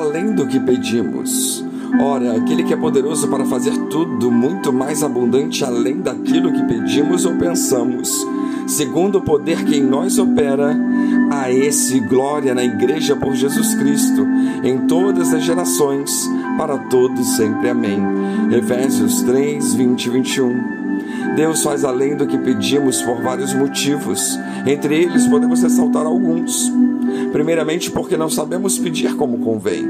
além do que pedimos. Ora, aquele que é poderoso para fazer tudo muito mais abundante além daquilo que pedimos ou pensamos, segundo o poder que em nós opera, a esse glória na Igreja por Jesus Cristo, em todas as gerações, para todos sempre. Amém. Efésios 3, 20 e 21. Deus faz além do que pedimos por vários motivos. Entre eles, podemos ressaltar alguns. Primeiramente, porque não sabemos pedir como convém.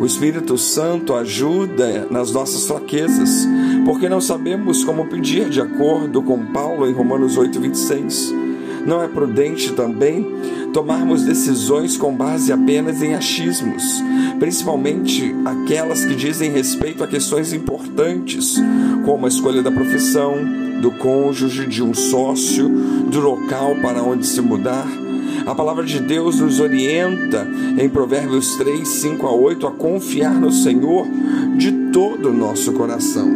O Espírito Santo ajuda nas nossas fraquezas, porque não sabemos como pedir, de acordo com Paulo em Romanos 8, 26. Não é prudente também tomarmos decisões com base apenas em achismos, principalmente aquelas que dizem respeito a questões importantes, como a escolha da profissão, do cônjuge, de um sócio, do local para onde se mudar. A palavra de Deus nos orienta em Provérbios 3, 5 a 8 a confiar no Senhor de todo o nosso coração.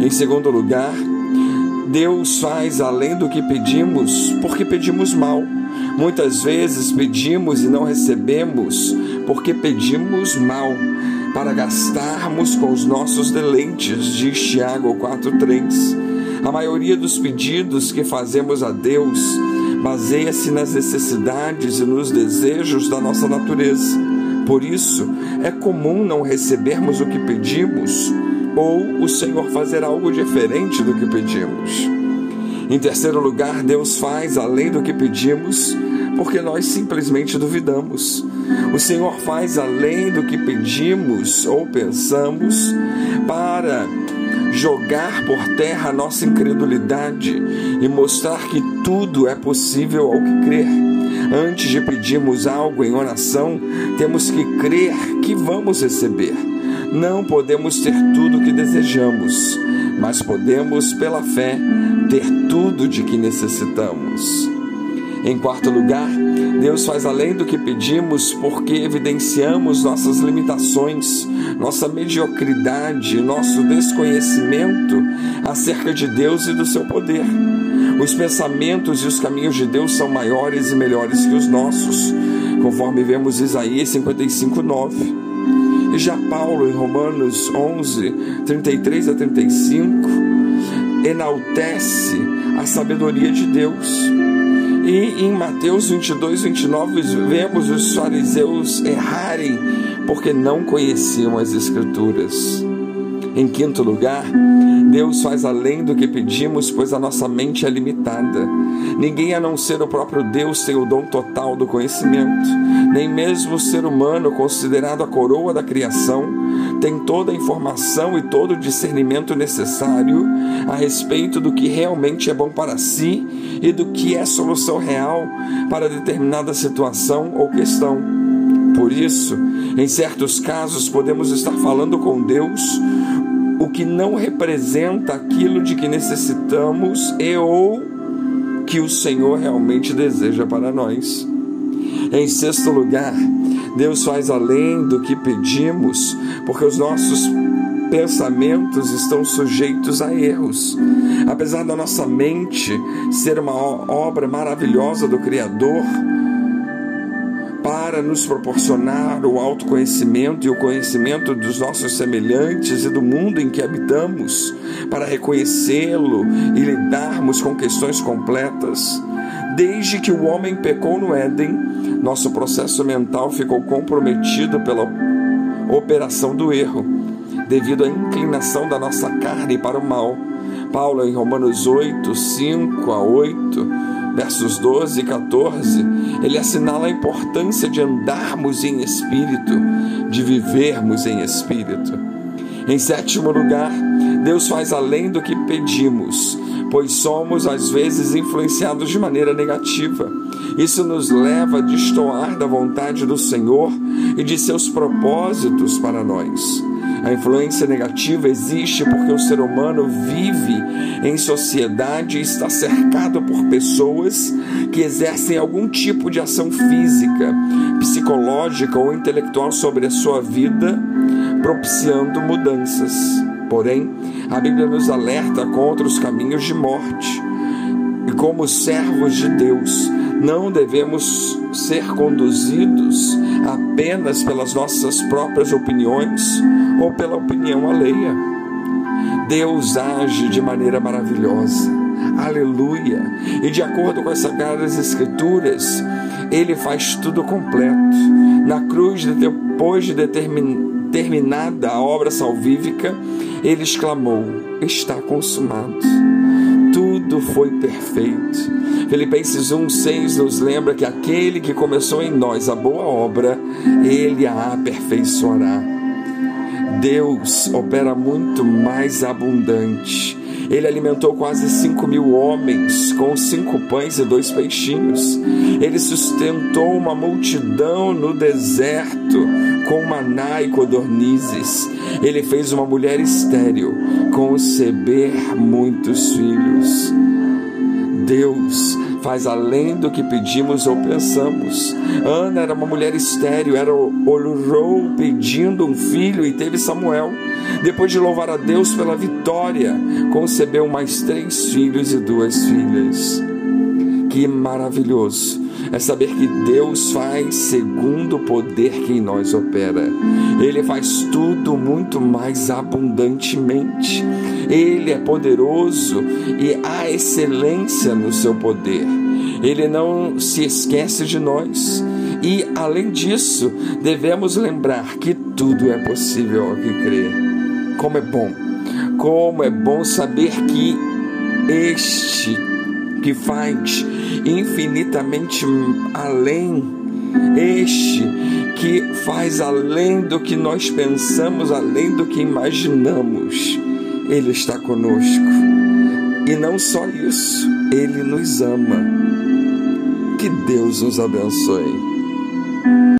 Em segundo lugar, Deus faz além do que pedimos, porque pedimos mal. Muitas vezes pedimos e não recebemos, porque pedimos mal, para gastarmos com os nossos deleites, diz Tiago 4,3. A maioria dos pedidos que fazemos a Deus baseia-se nas necessidades e nos desejos da nossa natureza. Por isso, é comum não recebermos o que pedimos ou o Senhor fazer algo diferente do que pedimos. Em terceiro lugar, Deus faz além do que pedimos, porque nós simplesmente duvidamos. O Senhor faz além do que pedimos ou pensamos para jogar por terra a nossa incredulidade e mostrar que tudo é possível ao que crer. Antes de pedirmos algo em oração, temos que crer que vamos receber. Não podemos ter tudo o que desejamos, mas podemos, pela fé, ter tudo de que necessitamos. Em quarto lugar, Deus faz além do que pedimos porque evidenciamos nossas limitações, nossa mediocridade, nosso desconhecimento acerca de Deus e do seu poder. Os pensamentos e os caminhos de Deus são maiores e melhores que os nossos, conforme vemos Isaías 55, 9. E já Paulo, em Romanos 11, 33 a 35, enaltece a sabedoria de Deus. E em Mateus 22, 29, vemos os fariseus errarem porque não conheciam as Escrituras. Em quinto lugar, Deus faz além do que pedimos, pois a nossa mente é limitada. Ninguém a não ser o próprio Deus tem o dom total do conhecimento. Nem mesmo o ser humano, considerado a coroa da criação, tem toda a informação e todo o discernimento necessário a respeito do que realmente é bom para si e do que é solução real para determinada situação ou questão. Por isso, em certos casos, podemos estar falando com Deus o que não representa aquilo de que necessitamos e ou que o Senhor realmente deseja para nós. Em sexto lugar, Deus faz além do que pedimos, porque os nossos pensamentos estão sujeitos a erros. Apesar da nossa mente ser uma obra maravilhosa do Criador, para nos proporcionar o autoconhecimento e o conhecimento dos nossos semelhantes e do mundo em que habitamos, para reconhecê-lo e lidarmos com questões completas. Desde que o homem pecou no Éden, nosso processo mental ficou comprometido pela operação do erro, devido à inclinação da nossa carne para o mal. Paulo, em Romanos 8, 5 a 8, versos 12 e 14, ele assinala a importância de andarmos em espírito, de vivermos em espírito. Em sétimo lugar, Deus faz além do que pedimos, pois somos às vezes influenciados de maneira negativa. Isso nos leva a destoar da vontade do Senhor e de seus propósitos para nós. A influência negativa existe porque o ser humano vive em sociedade e está cercado por pessoas que exercem algum tipo de ação física, psicológica ou intelectual sobre a sua vida, propiciando mudanças. Porém, a Bíblia nos alerta contra os caminhos de morte. E como servos de Deus, não devemos ser conduzidos apenas pelas nossas próprias opiniões ou pela opinião alheia. Deus age de maneira maravilhosa. Aleluia! E de acordo com as sagradas escrituras, ele faz tudo completo. Na cruz, depois de terminada a obra salvífica, ele exclamou: Está consumado. Tudo foi perfeito. Filipenses 1,6 nos lembra que aquele que começou em nós a boa obra, ele a aperfeiçoará. Deus opera muito mais abundante. Ele alimentou quase cinco mil homens com cinco pães e dois peixinhos. Ele sustentou uma multidão no deserto com maná e codornizes. Ele fez uma mulher estéril conceber muitos filhos. Deus faz além do que pedimos ou pensamos. Ana era uma mulher estéril, era orou pedindo um filho e teve Samuel. Depois de louvar a Deus pela vitória, concebeu mais três filhos e duas filhas. Que maravilhoso é saber que Deus faz segundo o poder que em nós opera. Ele faz tudo muito mais abundantemente. Ele é poderoso e há excelência no seu poder. Ele não se esquece de nós. E, além disso, devemos lembrar que tudo é possível ao que crê. Como é bom, como é bom saber que este que faz infinitamente além, este que faz além do que nós pensamos, além do que imaginamos, Ele está conosco. E não só isso, Ele nos ama. Que Deus nos abençoe.